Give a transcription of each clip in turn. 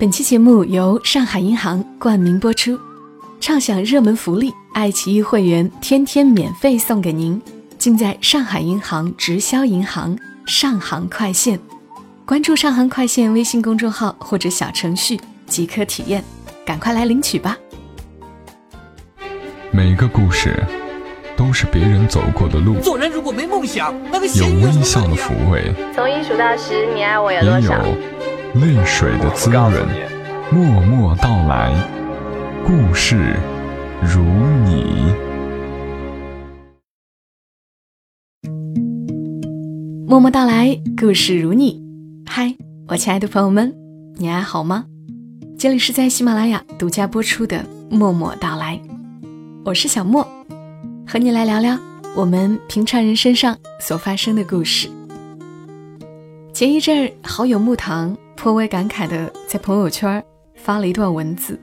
本期节目由上海银行冠名播出，畅享热门福利，爱奇艺会员天天免费送给您，尽在上海银行直销银行上行快线。关注上行快线微信公众号或者小程序即可体验，赶快来领取吧！每个故事都是别人走过的路，做人如果没梦想，那个有微笑的抚慰，从一数到十，你爱我有也多少？有泪水的滋润。默默到来，故事如你。默默到来，故事如你。嗨，我亲爱的朋友们，你还好吗？这里是在喜马拉雅独家播出的《默默到来》，我是小莫，和你来聊聊我们平常人身上所发生的故事。前一阵儿，好友木糖颇为感慨的在朋友圈发了一段文字，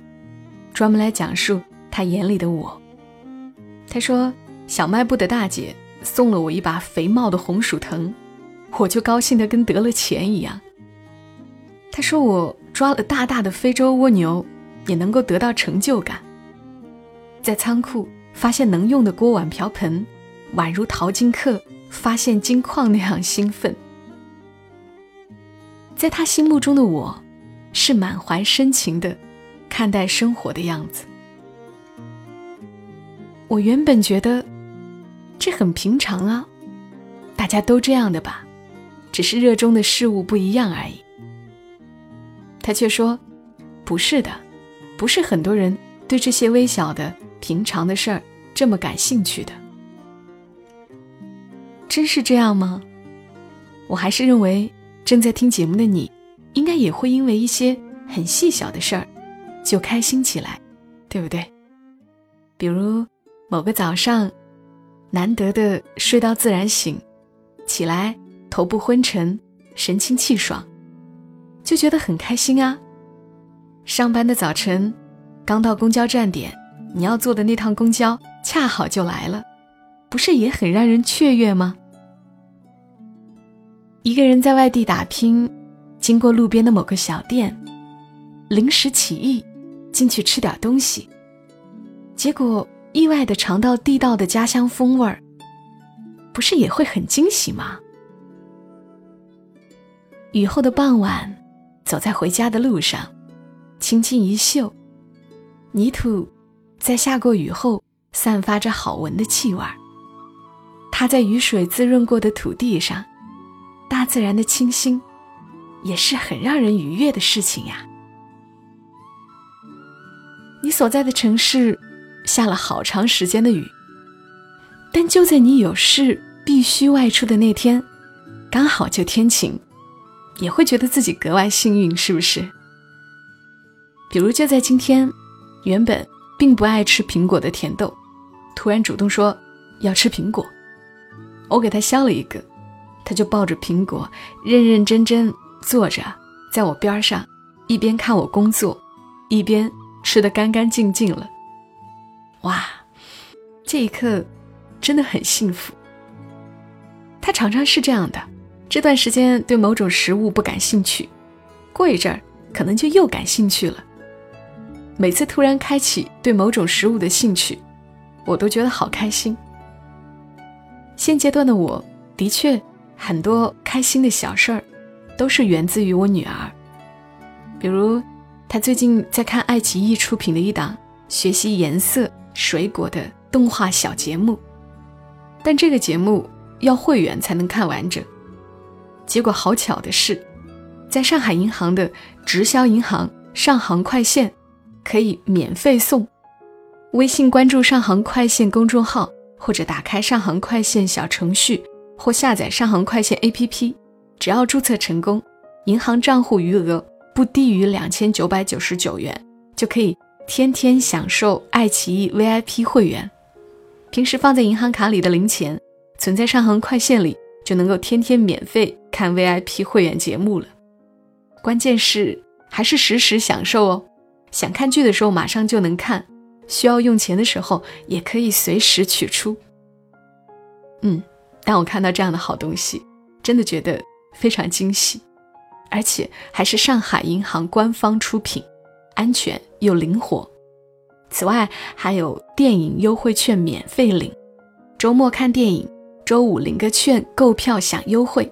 专门来讲述他眼里的我。他说：“小卖部的大姐送了我一把肥茂的红薯藤。”我就高兴的跟得了钱一样。他说我抓了大大的非洲蜗牛，也能够得到成就感。在仓库发现能用的锅碗瓢盆，宛如淘金客发现金矿那样兴奋。在他心目中的我，是满怀深情的看待生活的样子。我原本觉得这很平常啊，大家都这样的吧。只是热衷的事物不一样而已。他却说：“不是的，不是很多人对这些微小的、平常的事儿这么感兴趣的。真是这样吗？我还是认为，正在听节目的你，应该也会因为一些很细小的事儿就开心起来，对不对？比如某个早上，难得的睡到自然醒，起来。”头部昏沉，神清气爽，就觉得很开心啊。上班的早晨，刚到公交站点，你要坐的那趟公交恰好就来了，不是也很让人雀跃吗？一个人在外地打拼，经过路边的某个小店，临时起意进去吃点东西，结果意外的尝到地道的家乡风味儿，不是也会很惊喜吗？雨后的傍晚，走在回家的路上，轻轻一嗅，泥土在下过雨后散发着好闻的气味儿。它在雨水滋润过的土地上，大自然的清新，也是很让人愉悦的事情呀。你所在的城市下了好长时间的雨，但就在你有事必须外出的那天，刚好就天晴。也会觉得自己格外幸运，是不是？比如就在今天，原本并不爱吃苹果的甜豆，突然主动说要吃苹果，我给他削了一个，他就抱着苹果，认认真真坐着，在我边上，一边看我工作，一边吃得干干净净了。哇，这一刻真的很幸福。他常常是这样的。这段时间对某种食物不感兴趣，过一阵儿可能就又感兴趣了。每次突然开启对某种食物的兴趣，我都觉得好开心。现阶段的我的确很多开心的小事儿，都是源自于我女儿。比如，她最近在看爱奇艺出品的一档学习颜色、水果的动画小节目，但这个节目要会员才能看完整。结果好巧的是，在上海银行的直销银行上行快线，可以免费送。微信关注上行快线公众号，或者打开上行快线小程序，或下载上行快线 APP，只要注册成功，银行账户余额不低于两千九百九十九元，就可以天天享受爱奇艺 VIP 会员。平时放在银行卡里的零钱，存在上行快线里。就能够天天免费看 VIP 会员节目了，关键是还是实时享受哦。想看剧的时候马上就能看，需要用钱的时候也可以随时取出。嗯，当我看到这样的好东西，真的觉得非常惊喜。而且还是上海银行官方出品，安全又灵活。此外，还有电影优惠券免费领，周末看电影，周五领个券购票享优惠。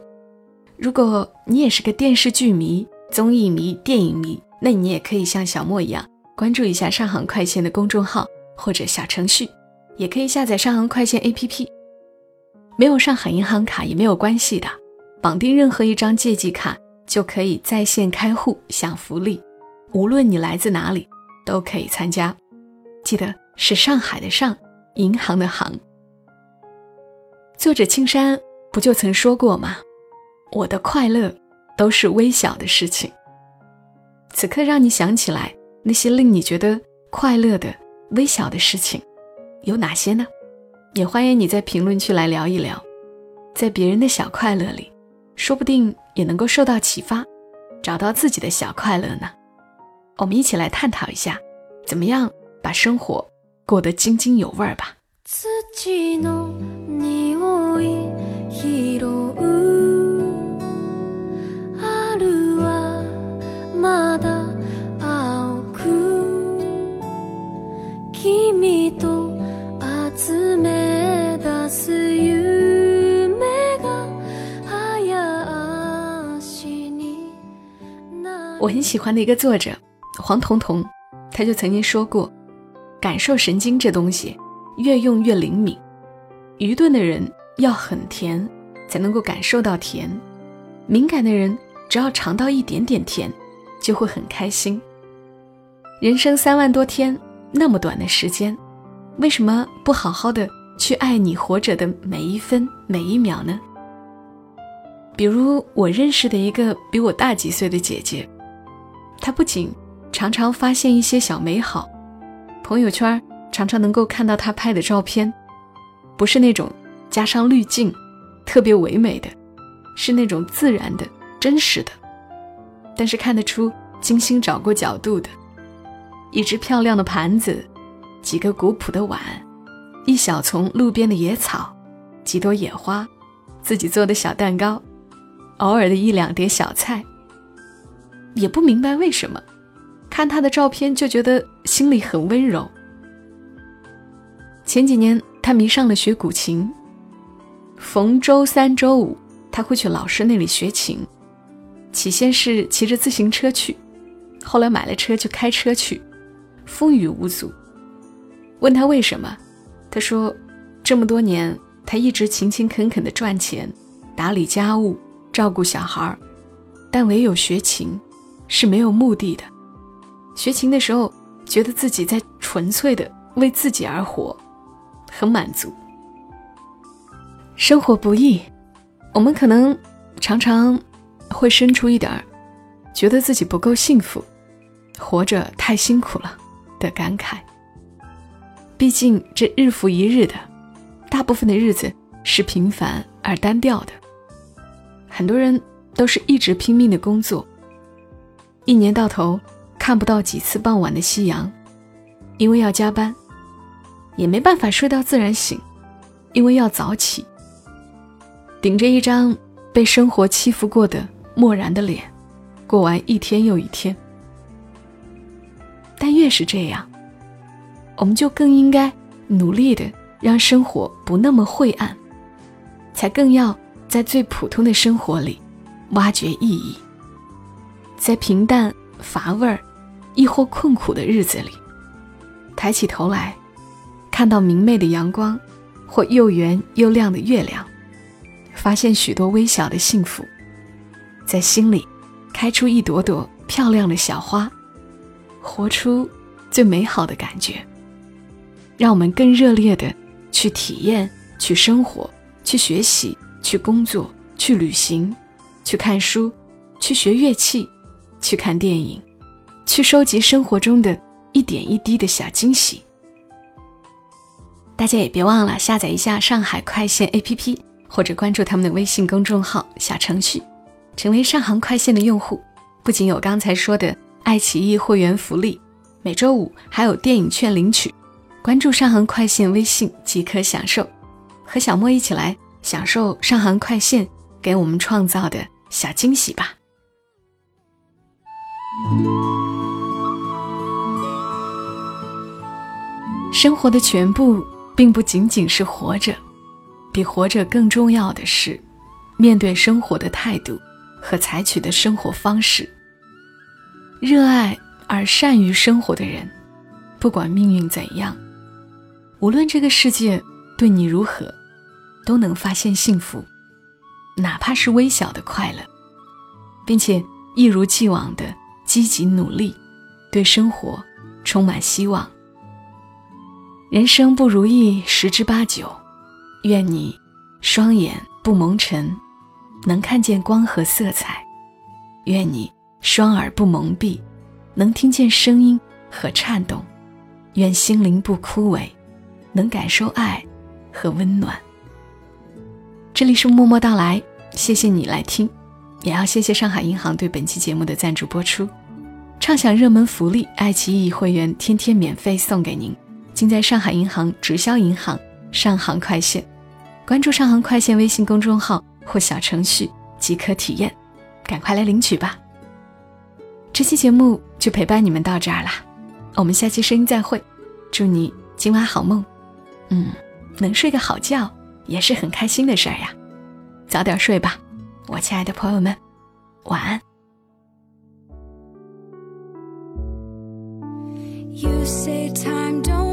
如果你也是个电视剧迷、综艺迷、电影迷，那你也可以像小莫一样关注一下上航快线的公众号或者小程序，也可以下载上航快线 APP。没有上海银行卡也没有关系的，绑定任何一张借记卡就可以在线开户享福利，无论你来自哪里都可以参加。记得是上海的上，银行的行。作者青山不就曾说过吗？我的快乐都是微小的事情。此刻让你想起来那些令你觉得快乐的微小的事情有哪些呢？也欢迎你在评论区来聊一聊，在别人的小快乐里，说不定也能够受到启发，找到自己的小快乐呢。我们一起来探讨一下，怎么样把生活过得津津有味吧。我很喜欢的一个作者黄彤彤，他就曾经说过：“感受神经这东西，越用越灵敏。愚钝的人要很甜才能够感受到甜，敏感的人只要尝到一点点甜，就会很开心。人生三万多天，那么短的时间，为什么不好好的去爱你活着的每一分每一秒呢？比如我认识的一个比我大几岁的姐姐。”他不仅常常发现一些小美好，朋友圈常常能够看到他拍的照片，不是那种加上滤镜、特别唯美的，是那种自然的、真实的，但是看得出精心找过角度的。一只漂亮的盘子，几个古朴的碗，一小丛路边的野草，几朵野花，自己做的小蛋糕，偶尔的一两碟小菜。也不明白为什么，看他的照片就觉得心里很温柔。前几年他迷上了学古琴，逢周三、周五他会去老师那里学琴。起先是骑着自行车去，后来买了车就开车去，风雨无阻。问他为什么，他说：这么多年他一直勤勤恳恳的赚钱，打理家务，照顾小孩儿但唯有学琴。是没有目的的。学琴的时候，觉得自己在纯粹的为自己而活，很满足。生活不易，我们可能常常会生出一点儿觉得自己不够幸福，活着太辛苦了的感慨。毕竟这日复一日的，大部分的日子是平凡而单调的。很多人都是一直拼命的工作。一年到头看不到几次傍晚的夕阳，因为要加班，也没办法睡到自然醒，因为要早起。顶着一张被生活欺负过的漠然的脸，过完一天又一天。但越是这样，我们就更应该努力的让生活不那么晦暗，才更要在最普通的生活里挖掘意义。在平淡乏味儿，亦或困苦的日子里，抬起头来，看到明媚的阳光，或又圆又亮的月亮，发现许多微小的幸福，在心里开出一朵朵漂亮的小花，活出最美好的感觉。让我们更热烈的去体验、去生活、去学习、去工作、去旅行、去看书、去学乐器。去看电影，去收集生活中的一点一滴的小惊喜。大家也别忘了下载一下上海快线 APP，或者关注他们的微信公众号小程序，成为上航快线的用户。不仅有刚才说的爱奇艺会员福利，每周五还有电影券领取。关注上航快线微信即可享受，和小莫一起来享受上航快线给我们创造的小惊喜吧。生活的全部并不仅仅是活着，比活着更重要的是面对生活的态度和采取的生活方式。热爱而善于生活的人，不管命运怎样，无论这个世界对你如何，都能发现幸福，哪怕是微小的快乐，并且一如既往的积极努力，对生活充满希望。人生不如意十之八九，愿你双眼不蒙尘，能看见光和色彩；愿你双耳不蒙蔽，能听见声音和颤动；愿心灵不枯萎，能感受爱和温暖。这里是默默到来，谢谢你来听，也要谢谢上海银行对本期节目的赞助播出。畅享热门福利，爱奇艺会员天天免费送给您。尽在上海银行直销银行上行快线，关注上行快线微信公众号或小程序即可体验，赶快来领取吧！这期节目就陪伴你们到这儿啦，我们下期声音再会，祝你今晚好梦，嗯，能睡个好觉也是很开心的事儿呀，早点睡吧，我亲爱的朋友们，晚安。You say time don't